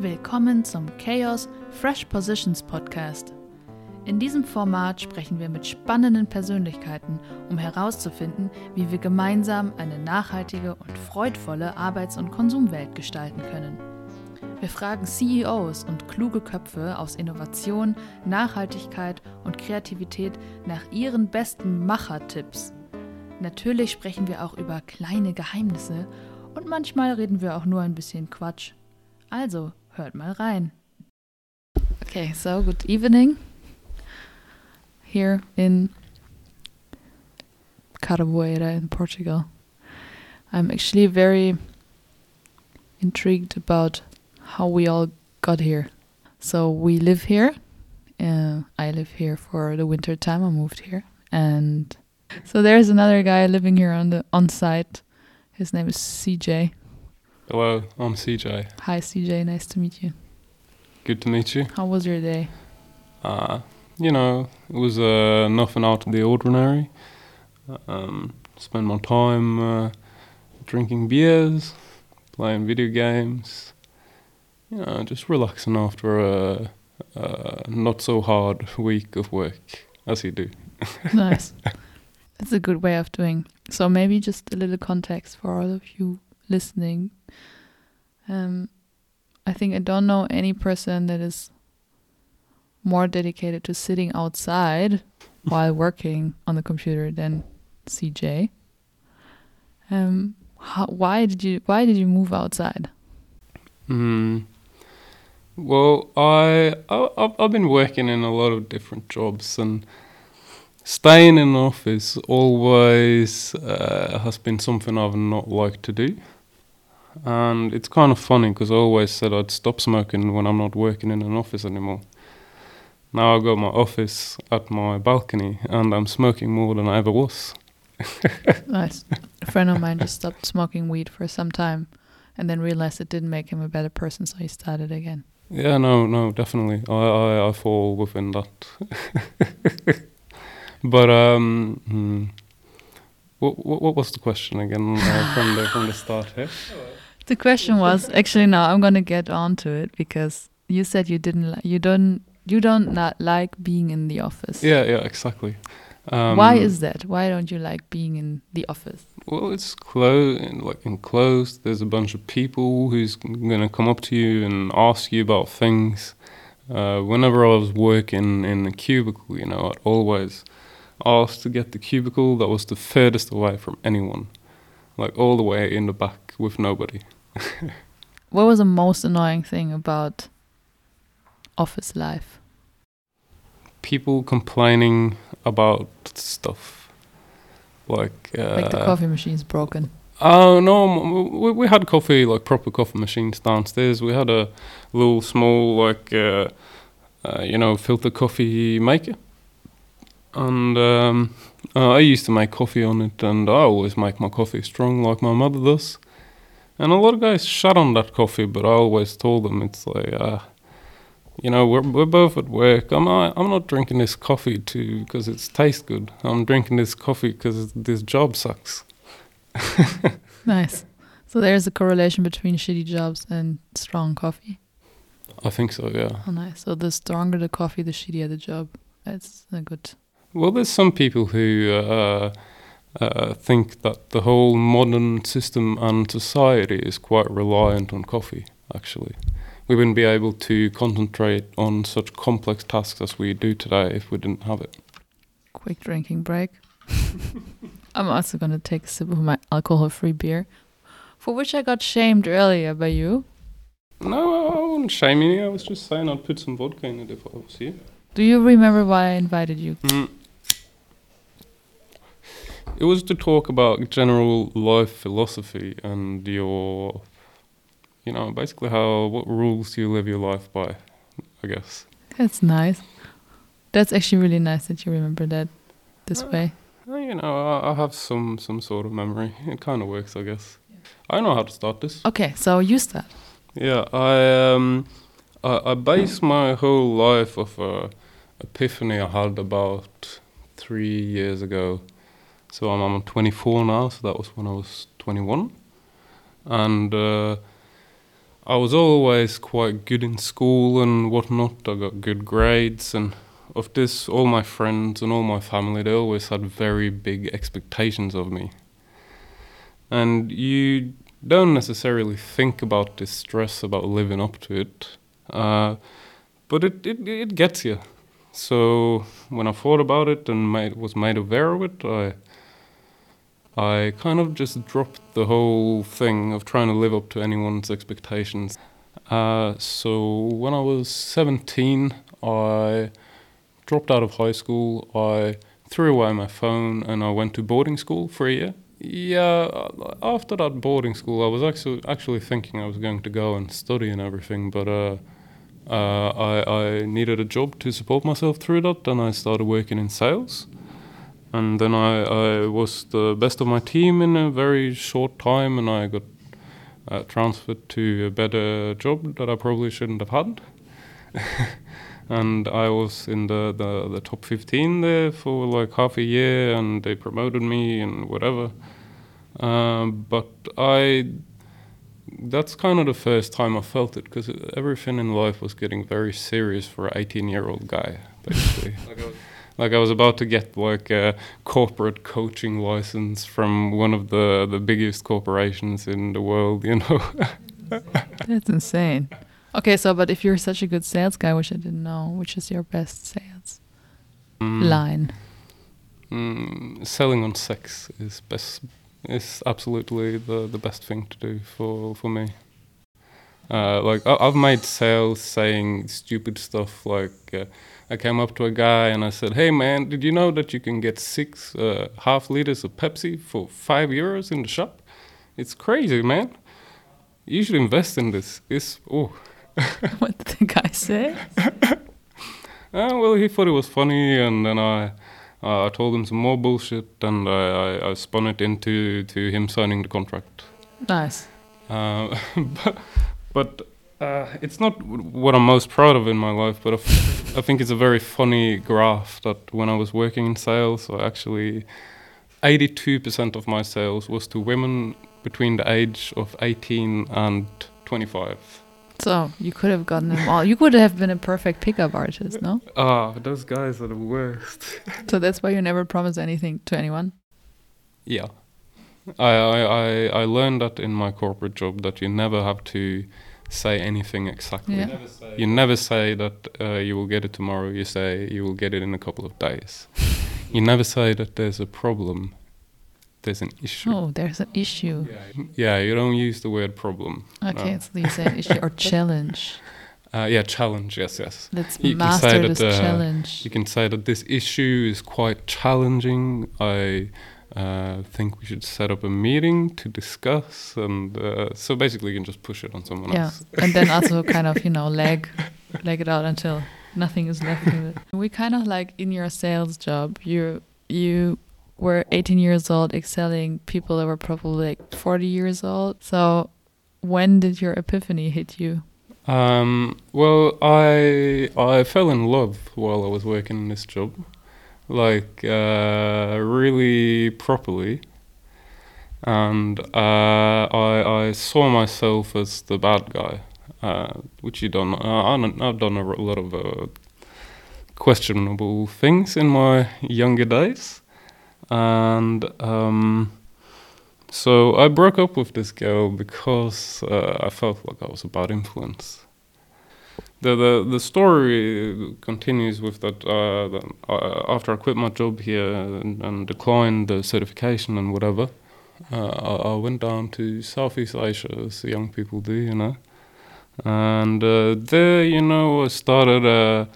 Willkommen zum Chaos Fresh Positions Podcast. In diesem Format sprechen wir mit spannenden Persönlichkeiten, um herauszufinden, wie wir gemeinsam eine nachhaltige und freudvolle Arbeits- und Konsumwelt gestalten können. Wir fragen CEOs und kluge Köpfe aus Innovation, Nachhaltigkeit und Kreativität nach ihren besten Machertipps. Natürlich sprechen wir auch über kleine Geheimnisse und manchmal reden wir auch nur ein bisschen Quatsch. Also, hört mal rein. Okay, so good evening. Here in Caraboeira in Portugal. I'm actually very intrigued about how we all got here. So we live here. Uh, I live here for the winter time. I moved here, and so there's another guy living here on the on site. His name is CJ. Hello, I'm CJ. Hi, CJ. Nice to meet you. Good to meet you. How was your day? Uh, you know, it was uh, nothing out of the ordinary. Um, spent my time uh, drinking beers, playing video games, you know, just relaxing after a, a not so hard week of work, as you do. nice. That's a good way of doing. So maybe just a little context for all of you listening. Um, I think I don't know any person that is more dedicated to sitting outside while working on the computer than CJ. Um, how, why did you why did you move outside? Mm. Well, I, I I've been working in a lot of different jobs and staying in office always uh, has been something I've not liked to do. And it's kind of funny because I always said I'd stop smoking when I'm not working in an office anymore. Now I've got my office at my balcony and I'm smoking more than I ever was. nice. A friend of mine just stopped smoking weed for some time and then realized it didn't make him a better person, so he started again. Yeah, no, no, definitely. I, I, I fall within that. but um, hmm. what, what, what was the question again uh, from the from the start here? The question was actually now I'm gonna get on to it because you said you didn't li- you don't you don't not like being in the office. Yeah, yeah, exactly. Um, Why is that? Why don't you like being in the office? Well, it's closed, like enclosed. There's a bunch of people who's gonna come up to you and ask you about things. Uh, whenever I was working in a cubicle, you know, I'd always ask to get the cubicle that was the furthest away from anyone, like all the way in the back with nobody. What was the most annoying thing about office life? People complaining about stuff like uh, like the coffee machine's broken. Oh no, we, we had coffee like proper coffee machines downstairs. We had a little small like uh, uh, you know filter coffee maker, and um, uh, I used to make coffee on it, and I always make my coffee strong like my mother does. And a lot of guys shut on that coffee, but I always told them it's like, uh, you know, we're we're both at work. I'm not I'm not drinking this coffee to because it tastes good. I'm drinking this coffee because this job sucks. nice. So there's a correlation between shitty jobs and strong coffee. I think so. Yeah. Oh, nice. So the stronger the coffee, the shittier the job. That's a good. Well, there's some people who uh, uh, think that the whole modern system and society is quite reliant on coffee. Actually, we wouldn't be able to concentrate on such complex tasks as we do today if we didn't have it. Quick drinking break. I'm also going to take a sip of my alcohol-free beer, for which I got shamed earlier by you. No, I wasn't shaming you. I was just saying I'd put some vodka in it if I was you. Do you remember why I invited you? Mm. It was to talk about general life philosophy and your, you know, basically how what rules do you live your life by, I guess. That's nice. That's actually really nice that you remember that this Uh, way. You know, I, I have some some sort of memory. It kind of works, I guess. I know how to start this. Okay, so you start. Yeah, I um, I, I base my whole life of a epiphany I had about three years ago. So I'm, I'm 24 now. So that was when I was 21, and uh, I was always quite good in school and whatnot. I got good grades, and of this, all my friends and all my family they always had very big expectations of me. And you don't necessarily think about this stress about living up to it, uh, but it, it it gets you. So when I thought about it and made, was made aware of it, I I kind of just dropped the whole thing of trying to live up to anyone's expectations. Uh, so when I was 17, I dropped out of high school. I threw away my phone and I went to boarding school for a year. Yeah, after that boarding school, I was actually actually thinking I was going to go and study and everything, but uh, uh, I, I needed a job to support myself through that, and I started working in sales and then I, I was the best of my team in a very short time, and I got uh, transferred to a better job that I probably shouldn't have had. and I was in the, the, the top 15 there for like half a year, and they promoted me and whatever. Um, but I, that's kind of the first time I felt it because everything in life was getting very serious for an 18 year old guy, basically. like I was about to get like a corporate coaching license from one of the the biggest corporations in the world, you know. That's insane. Okay, so but if you're such a good sales guy, which I didn't know, which is your best sales mm. line? Mm, selling on sex is best is absolutely the the best thing to do for for me. Uh, like I, have made sales saying stupid stuff like. Uh, I came up to a guy and I said, "Hey man, did you know that you can get six uh, half liters of Pepsi for five euros in the shop? It's crazy, man. You should invest in this. It's oh." what did the guy say? uh, well, he thought it was funny, and then I. Uh, I told him some more bullshit, and I, I, I, spun it into to him signing the contract. Nice. Uh, but, but uh, it's not what I'm most proud of in my life, but I think it's a very funny graph that when I was working in sales, I actually 82% of my sales was to women between the age of 18 and 25. So you could have gotten them all. You could have been a perfect pickup artist, no? Ah, those guys are the worst. so that's why you never promise anything to anyone. Yeah, I I I, I learned that in my corporate job that you never have to say anything exactly. Yeah. You, never say, you never say that uh, you will get it tomorrow. You say you will get it in a couple of days. you never say that there's a problem. There's an issue. Oh, there's an issue. Yeah, yeah you don't use the word problem. Okay, no. so you say issue or challenge. Uh, yeah, challenge. Yes, yes. Let's you master this that, uh, challenge. You can say that this issue is quite challenging. I uh, think we should set up a meeting to discuss, and uh, so basically you can just push it on someone yeah. else. and then also kind of you know leg, leg it out until nothing is left of it. We kind of like in your sales job, you you were 18 years old, excelling people that were probably like 40 years old. So when did your epiphany hit you? Um, well, I I fell in love while I was working in this job like uh, really properly, and uh, I I saw myself as the bad guy, uh, which you don't. Uh, I've done a lot of uh, questionable things in my younger days, and. Um, so I broke up with this girl because uh, I felt like I was a bad influence the, the the story continues with that. Uh, uh, after I quit my job here and, and declined the certification and whatever, uh, I, I, went down to Southeast Asia, as the young people do, you know. And uh, there, you know, I started uh,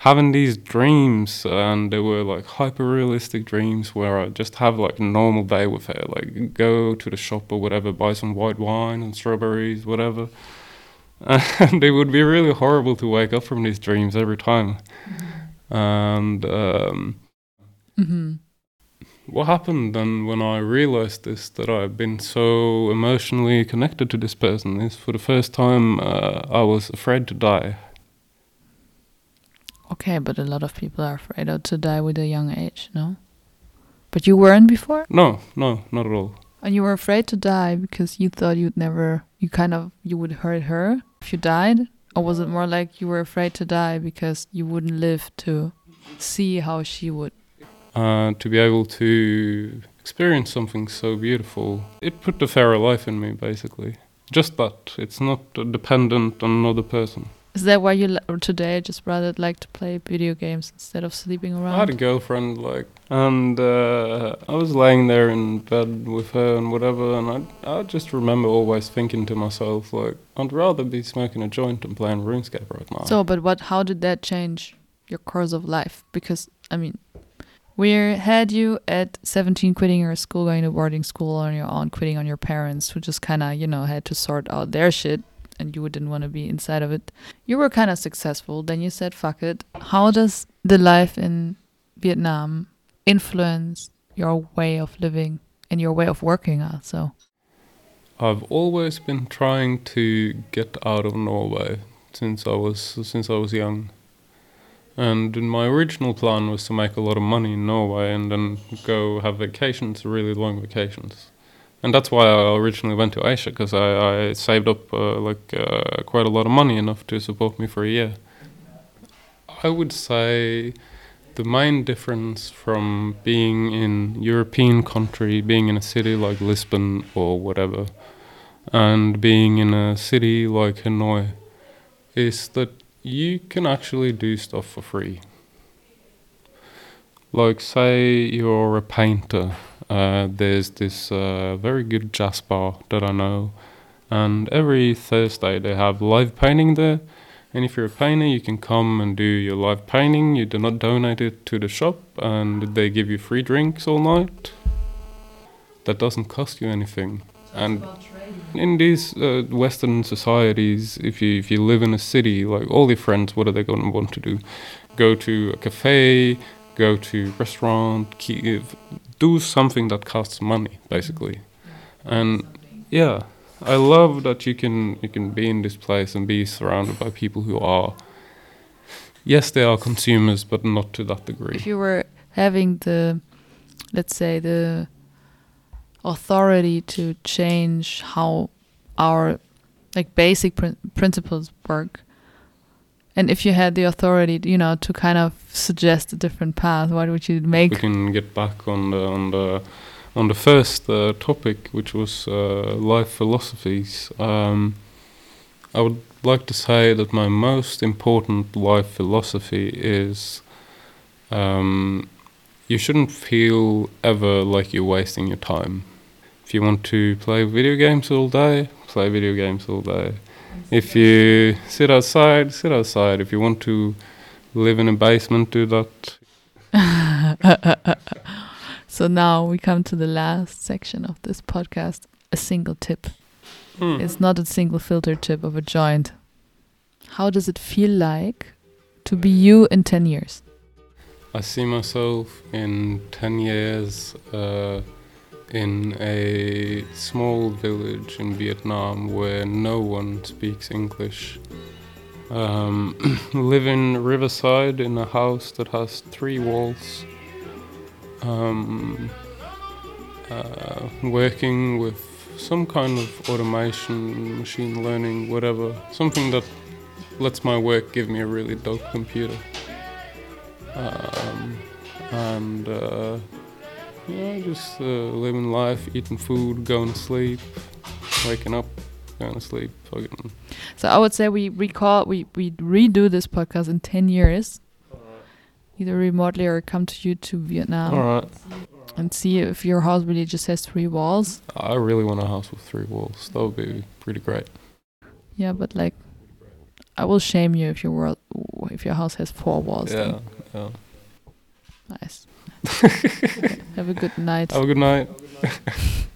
having these dreams, and they were like hyper realistic dreams where I just have like a normal day with her, like go to the shop or whatever, buy some white wine and strawberries, whatever and it would be really horrible to wake up from these dreams every time. Mm-hmm. And um, mm-hmm. what happened then when I realized this that I've been so emotionally connected to this person is for the first time uh, I was afraid to die. Okay, but a lot of people are afraid to die with a young age, no? But you weren't before? No, no, not at all. And you were afraid to die because you thought you'd never, you kind of, you would hurt her if you died? Or was it more like you were afraid to die because you wouldn't live to see how she would? Uh, to be able to experience something so beautiful, it put the fairer life in me, basically. Just that. It's not dependent on another person. Is that why you today just rather like to play video games instead of sleeping around? I had a girlfriend, like, and uh, I was laying there in bed with her and whatever, and I, I just remember always thinking to myself, like, I'd rather be smoking a joint and playing RuneScape right now. So, but what? How did that change your course of life? Because I mean, we had you at 17 quitting your school, going to boarding school on your own, quitting on your parents, who just kind of you know had to sort out their shit, and you didn't want to be inside of it. You were kind of successful. Then you said, "Fuck it." How does the life in Vietnam influence your way of living and your way of working? Also, I've always been trying to get out of Norway since I was since I was young, and my original plan was to make a lot of money in Norway and then go have vacations, really long vacations, and that's why I originally went to Asia because I, I saved up uh, like uh, quite a lot of money enough to support me for a year. I would say the main difference from being in European country, being in a city like Lisbon or whatever, and being in a city like Hanoi, is that you can actually do stuff for free. Like, say you're a painter, uh, there's this uh, very good jazz bar that I know, and every Thursday they have live painting there. And if you're a painter, you can come and do your live painting. You do not donate it to the shop, and they give you free drinks all night. That doesn't cost you anything. And in these uh, Western societies, if you if you live in a city, like all your friends, what are they going to want to do? Go to a cafe, go to restaurant, ke- do something that costs money, basically. And yeah, I love that you can you can be in this place and be surrounded by people who are. Yes, they are consumers, but not to that degree. if you were having the, let's say the authority to change how our like basic prin- principles work and if you had the authority you know to kind of suggest a different path what would you make? we can get back on the on the on the first uh, topic, which was uh, life philosophies. Um, I would like to say that my most important life philosophy is um, you shouldn't feel ever like you're wasting your time. If you want to play video games all day, play video games all day. If you sit outside, sit outside. If you want to live in a basement, do that. so now we come to the last section of this podcast a single tip Hmm. it's not a single filter tip of a joint how does it feel like to be you in 10 years I see myself in 10 years uh, in a small village in Vietnam where no one speaks English. Um, living riverside in a house that has three walls. Um, uh, working with some kind of automation, machine learning, whatever. Something that lets my work give me a really dope computer um, and uh, yeah, just uh, living life, eating food, going to sleep, waking up, going to sleep. Fucking so i would say we recall we, we redo this podcast in 10 years either remotely or come to you to vietnam all right. and see if your house really just has three walls I really want a house with three walls. That would be pretty great. yeah but like i will shame you if your world if your house has four walls then. Yeah, yeah. Nice. Okay, Have a good night. Have a good night.